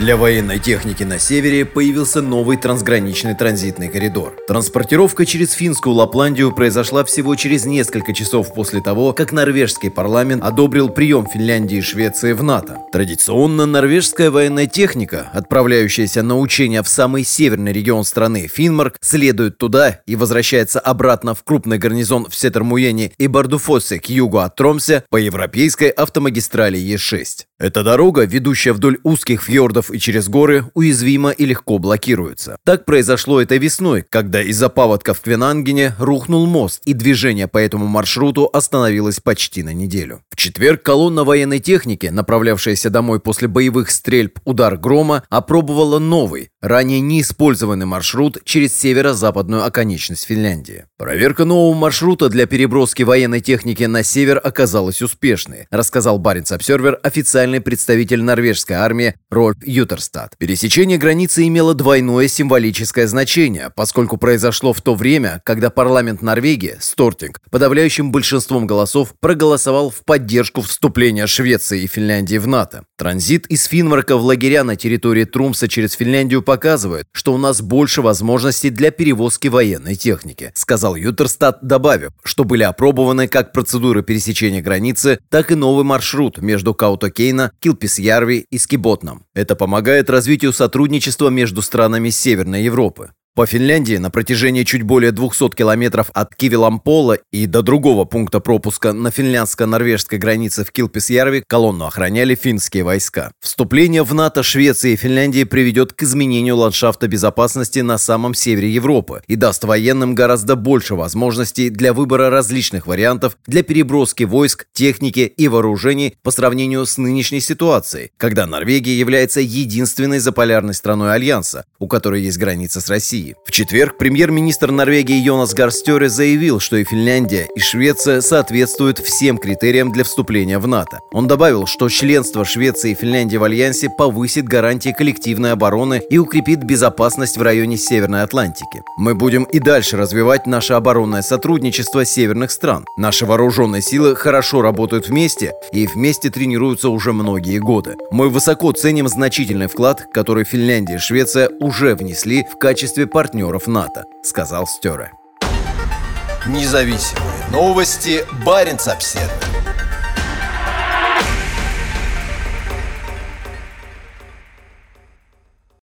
Для военной техники на севере появился новый трансграничный транзитный коридор. Транспортировка через финскую Лапландию произошла всего через несколько часов после того, как норвежский парламент одобрил прием Финляндии и Швеции в НАТО. Традиционно норвежская военная техника, отправляющаяся на учения в самый северный регион страны Финмарк, следует туда и возвращается обратно в крупный гарнизон в Сетермуене и Бардуфосе к югу от Тромсе по европейской автомагистрали Е6. Эта дорога, ведущая вдоль узких фьордов и через горы, уязвима и легко блокируется. Так произошло этой весной, когда из-за паводка в Квенангене рухнул мост, и движение по этому маршруту остановилось почти на неделю. Четверг колонна военной техники, направлявшаяся домой после боевых стрельб «Удар грома», опробовала новый, ранее неиспользованный маршрут через северо-западную оконечность Финляндии. Проверка нового маршрута для переброски военной техники на север оказалась успешной, рассказал Баренц Обсервер официально специальный представитель норвежской армии Рольф Ютерстад. Пересечение границы имело двойное символическое значение, поскольку произошло в то время, когда парламент Норвегии, Стортинг, подавляющим большинством голосов проголосовал в поддержку вступления Швеции и Финляндии в НАТО. Транзит из Финнмарка в лагеря на территории Тромса через Финляндию показывает, что у нас больше возможностей для перевозки военной техники, сказал Ютерстад, добавив, что были опробованы как процедуры пересечения границы, так и новый маршрут между Каутокейна Килписьярви и Скиботном. Это помогает развитию сотрудничества между странами Северной Европы. По Финляндии на протяжении чуть более 200 километров от Кивилампола и до другого пункта пропуска на финляндско-норвежской границе в Килписьярви колонну охраняли финские войска. Вступление в НАТО Швеции и Финляндии приведет к изменению ландшафта безопасности на самом севере Европы и даст военным гораздо больше возможностей для выбора различных вариантов для переброски войск, техники и вооружений по сравнению с нынешней ситуацией, когда Норвегия является единственной заполярной страной Альянса, у которой есть граница с Россией. России. В четверг премьер-министр Норвегии Йонас Гарстере заявил, что и Финляндия, и Швеция соответствуют всем критериям для вступления в НАТО. Он добавил, что членство Швеции и Финляндии в Альянсе повысит гарантии коллективной обороны и укрепит безопасность в районе Северной Атлантики. Мы будем и дальше развивать наше оборонное сотрудничество северных стран. Наши вооруженные силы хорошо работают вместе и вместе тренируются уже многие годы. Мы высоко ценим значительный вклад, который Финляндия и Швеция уже внесли в качестве партнеров НАТО, сказал Стере. Независимые новости. Барин обседный.